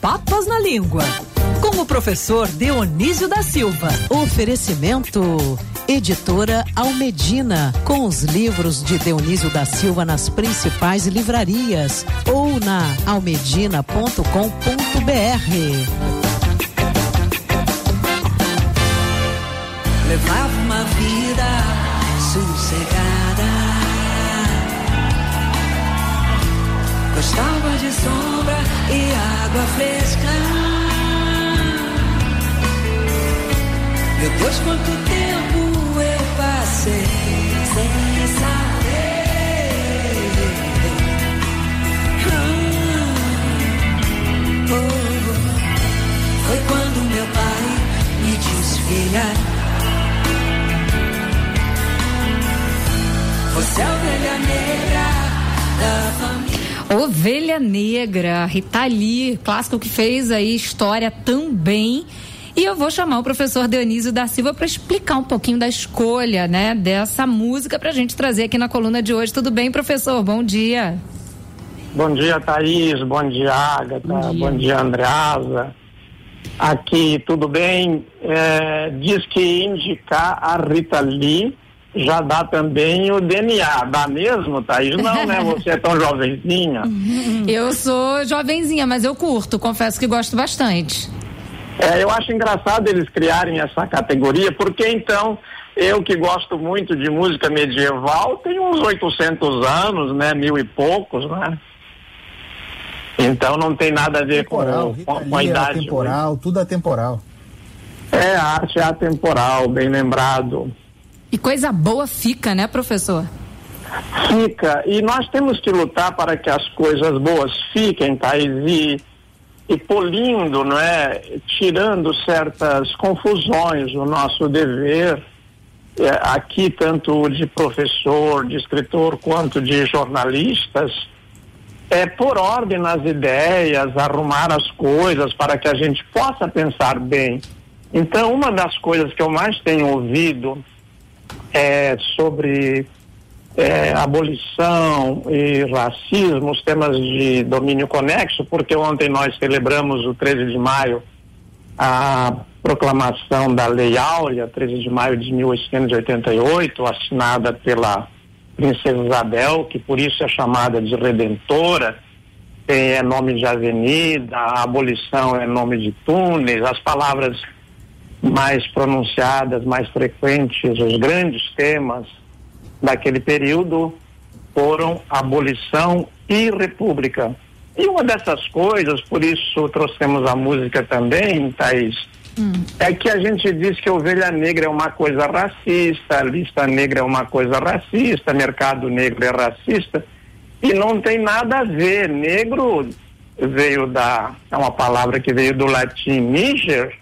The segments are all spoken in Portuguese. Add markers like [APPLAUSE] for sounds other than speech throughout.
Papas na Língua. Com o professor Dionísio da Silva. Oferecimento. Editora Almedina. Com os livros de Dionísio da Silva nas principais livrarias ou na almedina.com.br. Levava uma vida sossegada. Gostava de sombra e água fresca. Meu Deus, quanto Ovelha Negra, Rita Lee, clássico que fez aí história também. E eu vou chamar o professor Dionísio da Silva para explicar um pouquinho da escolha, né, dessa música para a gente trazer aqui na coluna de hoje. Tudo bem, professor? Bom dia. Bom dia, Thaís. Bom dia, Agatha. Bom dia, Bom dia Andreasa. Aqui, tudo bem? É, diz que indicar a Rita Lee já dá também o DNA. Dá mesmo, Thaís? Não, né? [LAUGHS] Você é tão jovenzinha. [LAUGHS] Eu sou jovenzinha, mas eu curto, confesso que gosto bastante. É, eu acho engraçado eles criarem essa categoria, porque então eu que gosto muito de música medieval, tenho uns 800 anos, né? Mil e poucos, né? Então não tem nada a ver temporal, com, com, com a idade. Temporal, tudo é temporal. É, a arte é atemporal, bem lembrado. E coisa boa fica, né, professor? Fica. E nós temos que lutar para que as coisas boas fiquem, Thaís, e, e polindo, não é? Tirando certas confusões, o nosso dever, é, aqui, tanto de professor, de escritor, quanto de jornalistas, é por ordem nas ideias, arrumar as coisas para que a gente possa pensar bem. Então, uma das coisas que eu mais tenho ouvido é, sobre é, abolição e racismo, os temas de domínio conexo, porque ontem nós celebramos o 13 de maio a proclamação da Lei Áurea, 13 de maio de 1888, assinada pela Princesa Isabel, que por isso é chamada de Redentora, é nome de avenida, a abolição é nome de túneis, as palavras mais pronunciadas, mais frequentes, os grandes temas daquele período foram abolição e república. E uma dessas coisas, por isso trouxemos a música também, Thaís, hum. é que a gente diz que ovelha negra é uma coisa racista, lista negra é uma coisa racista, mercado negro é racista, e não tem nada a ver. Negro veio da, é uma palavra que veio do latim níger,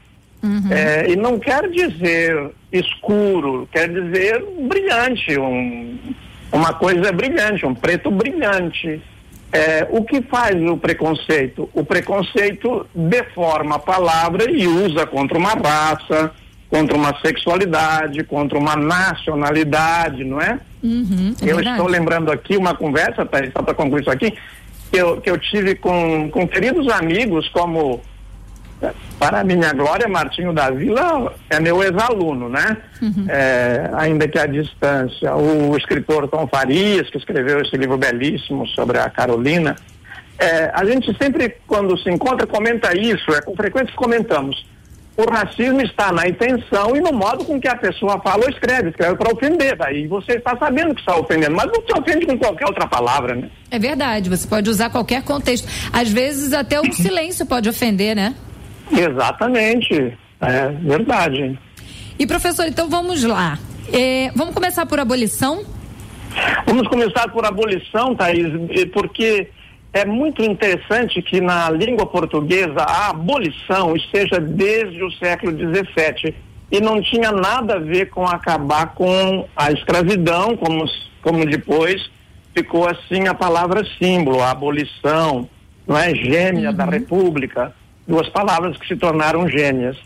Uhum. É, e não quer dizer escuro, quer dizer brilhante, um, uma coisa brilhante, um preto brilhante. É, o que faz o preconceito? O preconceito deforma a palavra e usa contra uma raça, contra uma sexualidade, contra uma nacionalidade, não é? Uhum, é eu verdade. estou lembrando aqui uma conversa, tá, só para concluir isso aqui, que eu, que eu tive com, com queridos amigos como para a minha glória, Martinho da Vila é meu ex-aluno, né? Uhum. É, ainda que à distância. O escritor Tom Farias, que escreveu esse livro belíssimo sobre a Carolina, é, a gente sempre, quando se encontra, comenta isso, é com frequência que comentamos. O racismo está na intenção e no modo com que a pessoa fala ou escreve. Escreve para ofender, daí você está sabendo que está ofendendo, mas não te ofende com qualquer outra palavra, né? É verdade, você pode usar qualquer contexto. Às vezes até o [CLEARS THROAT] silêncio pode ofender, né? Exatamente, é verdade. E professor, então vamos lá. É, vamos começar por abolição? Vamos começar por abolição, Thaís, porque é muito interessante que na língua portuguesa a abolição esteja desde o século XVII e não tinha nada a ver com acabar com a escravidão, como, como depois ficou assim a palavra símbolo, a abolição, não é gêmea uhum. da República duas palavras que se tornaram gênias.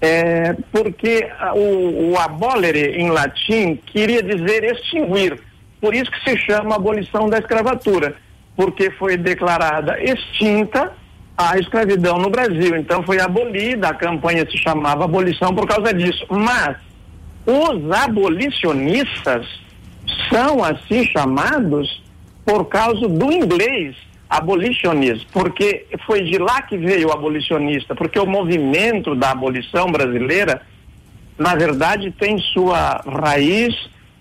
É, porque o, o abolere em latim queria dizer extinguir, por isso que se chama abolição da escravatura, porque foi declarada extinta a escravidão no Brasil. Então foi abolida, a campanha se chamava abolição por causa disso. Mas os abolicionistas são assim chamados por causa do inglês abolicionismo, porque foi de lá que veio o abolicionista, porque o movimento da abolição brasileira, na verdade, tem sua raiz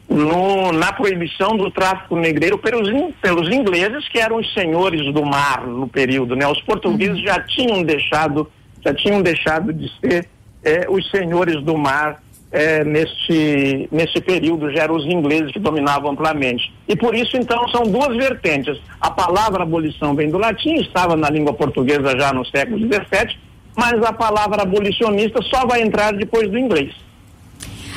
no, na proibição do tráfico negreiro pelos, pelos ingleses, que eram os senhores do mar no período, né? Os portugueses uhum. já tinham deixado, já tinham deixado de ser eh, os senhores do mar é, neste, neste período já eram os ingleses que dominavam amplamente. E por isso, então, são duas vertentes. A palavra abolição vem do latim, estava na língua portuguesa já no século XVII, mas a palavra abolicionista só vai entrar depois do inglês.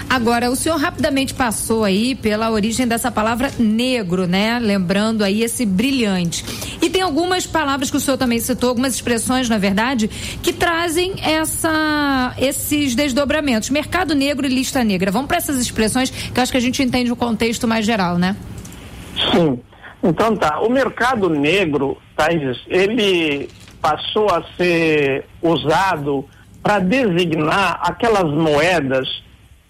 Agora, o senhor rapidamente passou aí pela origem dessa palavra negro, né? Lembrando aí esse brilhante. E tem algumas palavras que o senhor também citou, algumas expressões, na verdade, que trazem essa, esses desdobramentos. Mercado negro e lista negra. Vamos para essas expressões que acho que a gente entende o contexto mais geral, né? Sim. Então tá. O mercado negro, Thaís, ele passou a ser usado para designar aquelas moedas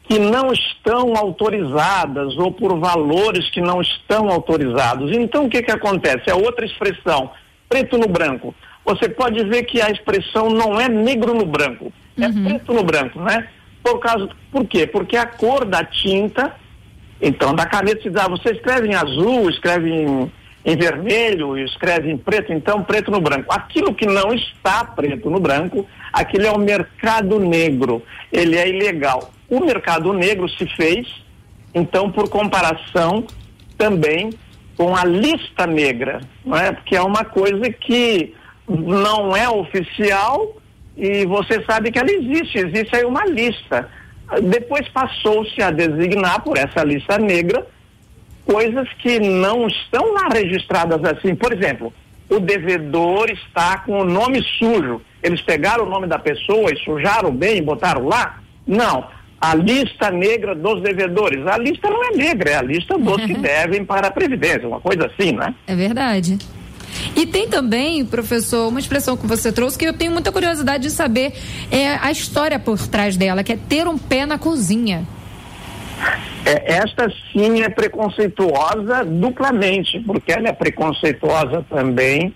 que não estão autorizadas ou por valores que não estão autorizados. Então, o que, que acontece? É outra expressão, preto no branco. Você pode ver que a expressão não é negro no branco, é uhum. preto no branco, né? Por causa, por quê? Porque a cor da tinta, então, da caneta se dá, você escreve em azul, escreve em, em vermelho, escreve em preto, então preto no branco. Aquilo que não está preto no branco, aquilo é o mercado negro, ele é ilegal. O mercado negro se fez, então, por comparação também com a lista negra, não é? Porque é uma coisa que não é oficial e você sabe que ela existe, existe aí uma lista. Depois passou-se a designar por essa lista negra coisas que não estão lá registradas assim. Por exemplo, o devedor está com o nome sujo. Eles pegaram o nome da pessoa e sujaram bem e botaram lá? Não a lista negra dos devedores. A lista não é negra, é a lista dos que [LAUGHS] devem para a Previdência, uma coisa assim, né? É verdade. E tem também, professor, uma expressão que você trouxe que eu tenho muita curiosidade de saber é a história por trás dela, que é ter um pé na cozinha. É, esta sim é preconceituosa duplamente, porque ela é preconceituosa também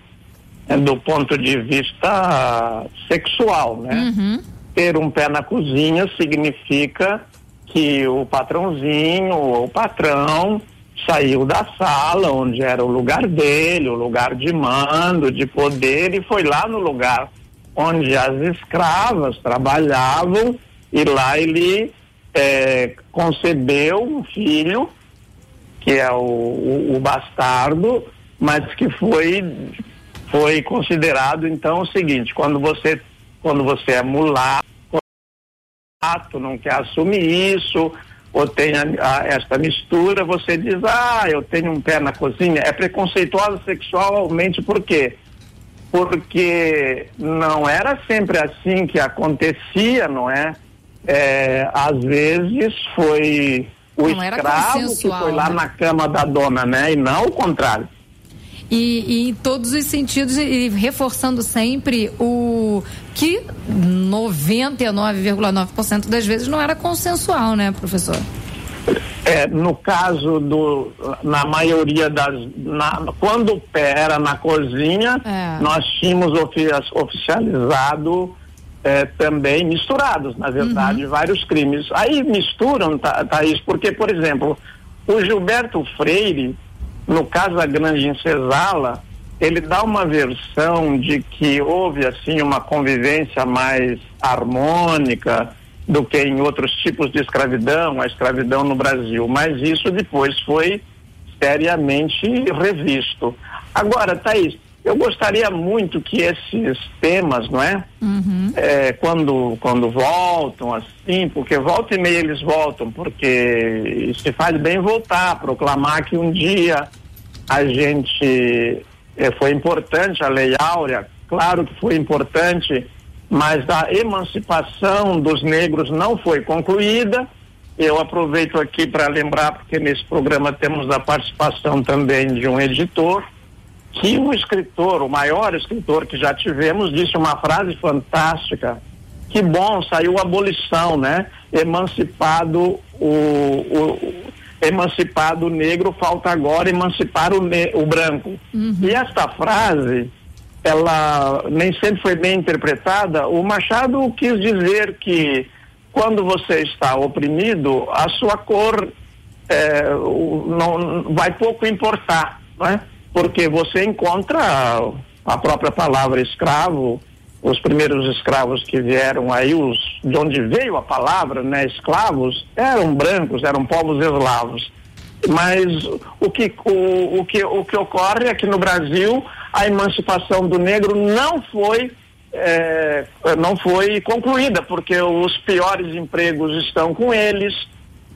é, do ponto de vista sexual, né? Uhum ter um pé na cozinha significa que o patrãozinho ou o patrão saiu da sala onde era o lugar dele, o lugar de mando, de poder, e foi lá no lugar onde as escravas trabalhavam, e lá ele é, concebeu um filho, que é o, o, o bastardo, mas que foi, foi considerado então o seguinte, quando você quando você é não quer assumir isso, ou tem a, a, esta mistura, você diz, ah, eu tenho um pé na cozinha. É preconceituosa sexualmente por quê? Porque não era sempre assim que acontecia, não é? é às vezes foi o não escravo que foi lá né? na cama da dona, né? E não o contrário. E, e, em todos os sentidos, e reforçando sempre o que 99,9% das vezes não era consensual, né, professor? É, no caso do, na maioria das, na, quando o pé era na cozinha, é. nós tínhamos oficializado é, também misturados, na verdade, uhum. vários crimes. Aí misturam, Thaís, porque, por exemplo, o Gilberto Freire, no caso da Grande Incesala, ele dá uma versão de que houve assim uma convivência mais harmônica do que em outros tipos de escravidão, a escravidão no Brasil, mas isso depois foi seriamente revisto. Agora, Thaís, eu gostaria muito que esses temas, não é? Uhum. é? quando, quando voltam assim, porque volta e meia eles voltam, porque se faz bem voltar, proclamar que um dia a gente eh, foi importante a Lei Áurea, claro que foi importante, mas a emancipação dos negros não foi concluída. Eu aproveito aqui para lembrar, porque nesse programa temos a participação também de um editor, que o escritor, o maior escritor que já tivemos, disse uma frase fantástica. Que bom, saiu a abolição, né? Emancipado o, o emancipado o negro, falta agora emancipar o, o branco. Uhum. E esta frase, ela nem sempre foi bem interpretada. O Machado quis dizer que quando você está oprimido, a sua cor é, não vai pouco importar, não é? porque você encontra a própria palavra escravo, os primeiros escravos que vieram aí, os, de onde veio a palavra, né, escravos, eram brancos, eram povos eslavos. Mas o que, o, o, que, o que ocorre é que no Brasil a emancipação do negro não foi, é, não foi concluída, porque os piores empregos estão com eles,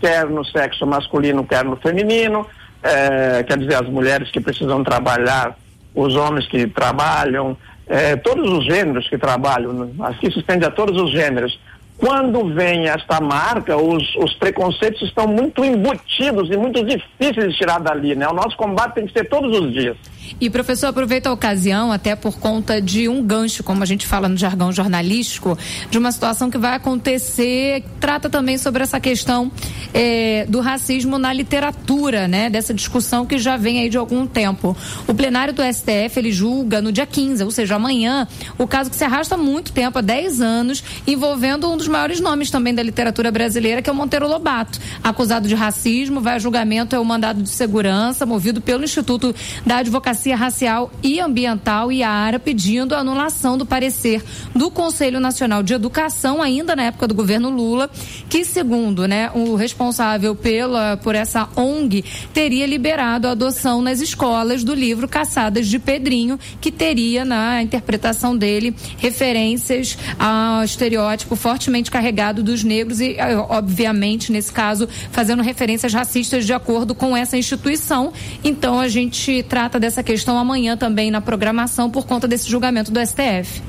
quer no sexo masculino, quer no feminino é, quer dizer, as mulheres que precisam trabalhar, os homens que trabalham, é, todos os gêneros que trabalham, aqui se estende a todos os gêneros. Quando vem esta marca, os, os preconceitos estão muito embutidos e muito difíceis de tirar dali, né? O nosso combate tem que ser todos os dias. E professor, aproveita a ocasião, até por conta de um gancho, como a gente fala no jargão jornalístico, de uma situação que vai acontecer, trata também sobre essa questão eh, do racismo na literatura, né? Dessa discussão que já vem aí de algum tempo. O plenário do STF, ele julga no dia 15, ou seja, amanhã, o caso que se arrasta há muito tempo, há 10 anos, envolvendo um dos maiores nomes também da literatura brasileira, que é o Monteiro Lobato. Acusado de racismo, vai a julgamento, é o mandado de segurança, movido pelo Instituto da Advocacia Racial e Ambiental e a ARA pedindo a anulação do parecer do Conselho Nacional de Educação, ainda na época do governo Lula, que, segundo né, o responsável pela, por essa ONG, teria liberado a adoção nas escolas do livro Caçadas de Pedrinho, que teria, na interpretação dele, referências ao estereótipo fortemente carregado dos negros e, eh, obviamente, nesse caso, fazendo referências racistas de acordo com essa instituição. Então, a gente trata dessa questão amanhã também na programação por conta desse julgamento do STF.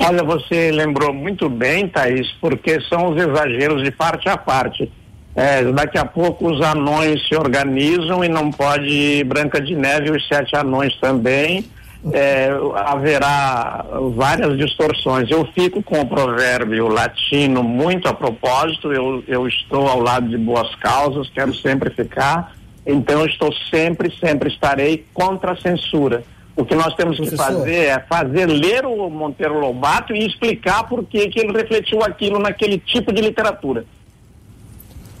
Olha, você lembrou muito bem, Thaís, porque são os exageros de parte a parte. É, daqui a pouco os anões se organizam e não pode Branca de Neve e os sete anões também. É, haverá várias distorções. Eu fico com o provérbio latino muito a propósito, eu, eu estou ao lado de boas causas, quero sempre ficar. Então, estou sempre, sempre estarei contra a censura. O que nós temos Professor. que fazer é fazer ler o Monteiro Lobato e explicar por que, que ele refletiu aquilo naquele tipo de literatura.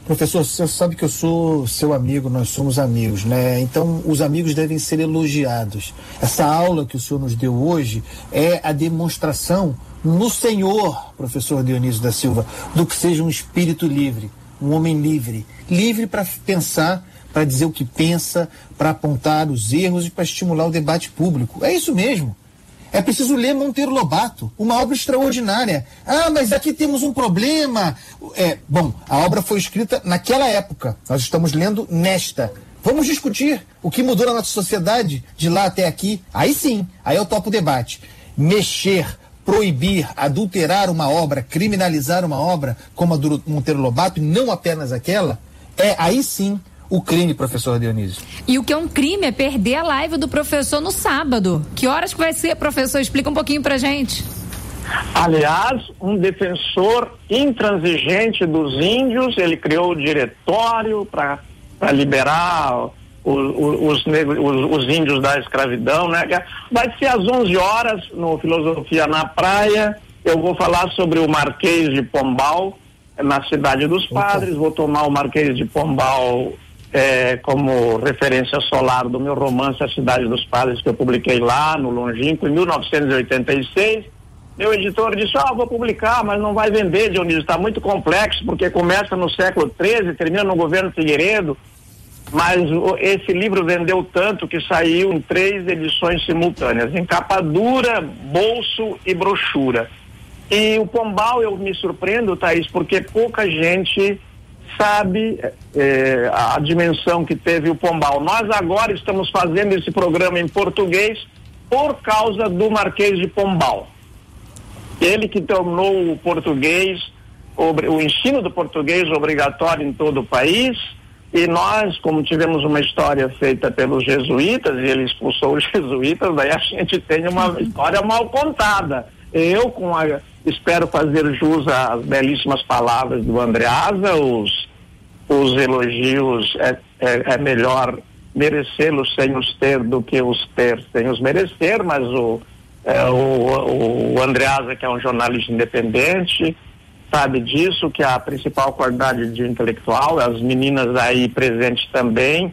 Professor, você sabe que eu sou seu amigo, nós somos amigos, né? Então, os amigos devem ser elogiados. Essa aula que o senhor nos deu hoje é a demonstração no Senhor, professor Dionísio da Silva, do que seja um espírito livre, um homem livre, livre para pensar para dizer o que pensa, para apontar os erros e para estimular o debate público. É isso mesmo. É preciso ler Monteiro Lobato, uma obra extraordinária. Ah, mas aqui temos um problema. É, bom, a obra foi escrita naquela época. Nós estamos lendo nesta. Vamos discutir o que mudou na nossa sociedade de lá até aqui. Aí sim, aí eu topo o debate. Mexer, proibir, adulterar uma obra, criminalizar uma obra como a do Monteiro Lobato, e não apenas aquela, é aí sim o crime, professor Dionísio. E o que é um crime é perder a live do professor no sábado. Que horas que vai ser, professor? Explica um pouquinho pra gente. Aliás, um defensor intransigente dos índios, ele criou o diretório para liberar os, os, os, os, índios da escravidão, né? Vai ser às 11 horas no Filosofia na Praia. Eu vou falar sobre o Marquês de Pombal, na cidade dos Padres. Vou tomar o Marquês de Pombal é, como referência solar do meu romance A Cidade dos Padres, que eu publiquei lá no Longínquo, em 1986. Meu editor disse: Ó, oh, vou publicar, mas não vai vender, Dionísio, está muito complexo, porque começa no século XIII, termina no governo Figueiredo. Mas esse livro vendeu tanto que saiu em três edições simultâneas, em capa dura, bolso e brochura. E o Pombal eu me surpreendo, Thaís, porque pouca gente sabe é, a dimensão que teve o Pombal. Nós agora estamos fazendo esse programa em português por causa do Marquês de Pombal. Ele que tornou o português, o ensino do português obrigatório em todo o país, E nós, como tivemos uma história feita pelos jesuítas e ele expulsou os [LAUGHS] jesuítas, daí a gente tem uma história mal contada. Eu, com a, espero fazer jus às belíssimas palavras do Andreasa, os, os elogios é, é, é melhor merecê-los sem os ter do que os ter sem os merecer, mas o, é, o, o Andreasa, que é um jornalista independente, sabe disso, que a principal qualidade de intelectual, as meninas aí presentes também,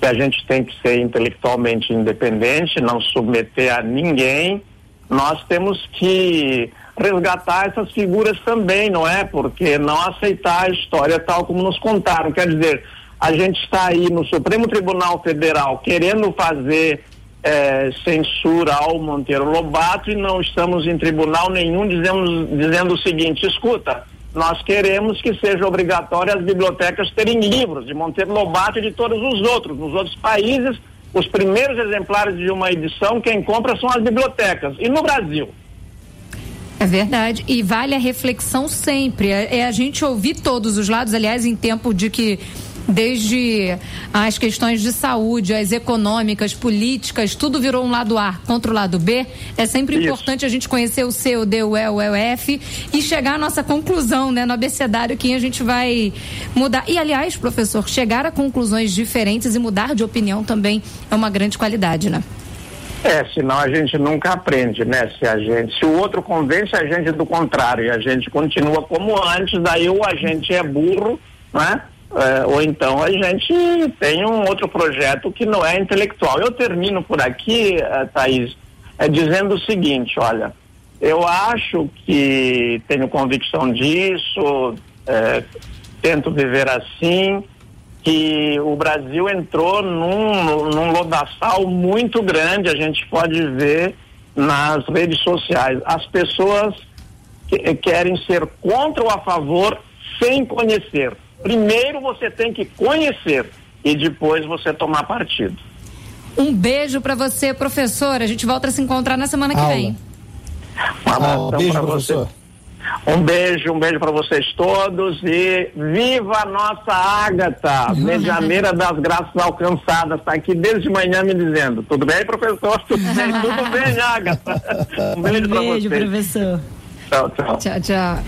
que a gente tem que ser intelectualmente independente, não submeter a ninguém. Nós temos que resgatar essas figuras também, não é? Porque não aceitar a história tal como nos contaram. Quer dizer, a gente está aí no Supremo Tribunal Federal querendo fazer é, censura ao Monteiro Lobato e não estamos em tribunal nenhum dizendo, dizendo o seguinte, escuta, nós queremos que seja obrigatório as bibliotecas terem livros de Monteiro Lobato e de todos os outros. Nos outros países, os primeiros exemplares de uma edição, quem compra são as bibliotecas. E no Brasil? É verdade. E vale a reflexão sempre. É, é a gente ouvir todos os lados, aliás, em tempo de que desde as questões de saúde, as econômicas, políticas, tudo virou um lado A contra o lado B. É sempre Isso. importante a gente conhecer o C, o D, o E, o E, o F e chegar à nossa conclusão, né, no abecedário que a gente vai mudar. E aliás, professor, chegar a conclusões diferentes e mudar de opinião também é uma grande qualidade, né? É, senão a gente nunca aprende, né? Se a gente, se o outro convence a gente do contrário e a gente continua como antes, daí ou a gente é burro, né? É, ou então a gente tem um outro projeto que não é intelectual. Eu termino por aqui, uh, Thaís, é, dizendo o seguinte, olha, eu acho que tenho convicção disso, é, tento viver assim, que o Brasil entrou num, num lodaçal muito grande, a gente pode ver nas redes sociais. As pessoas que, querem ser contra ou a favor sem conhecer. Primeiro você tem que conhecer e depois você tomar partido. Um beijo para você, professor. A gente volta a se encontrar na semana que Aula. vem. Um abraço ah, para você. Um beijo, um beijo para vocês todos e viva a nossa Ágata, medianeira das graças alcançadas, está aqui desde manhã me dizendo. Tudo bem, professor? Tudo bem, tudo bem, Ágata. [LAUGHS] Um beijo, um beijo para vocês. professor. Tchau, tchau. Tchau, tchau.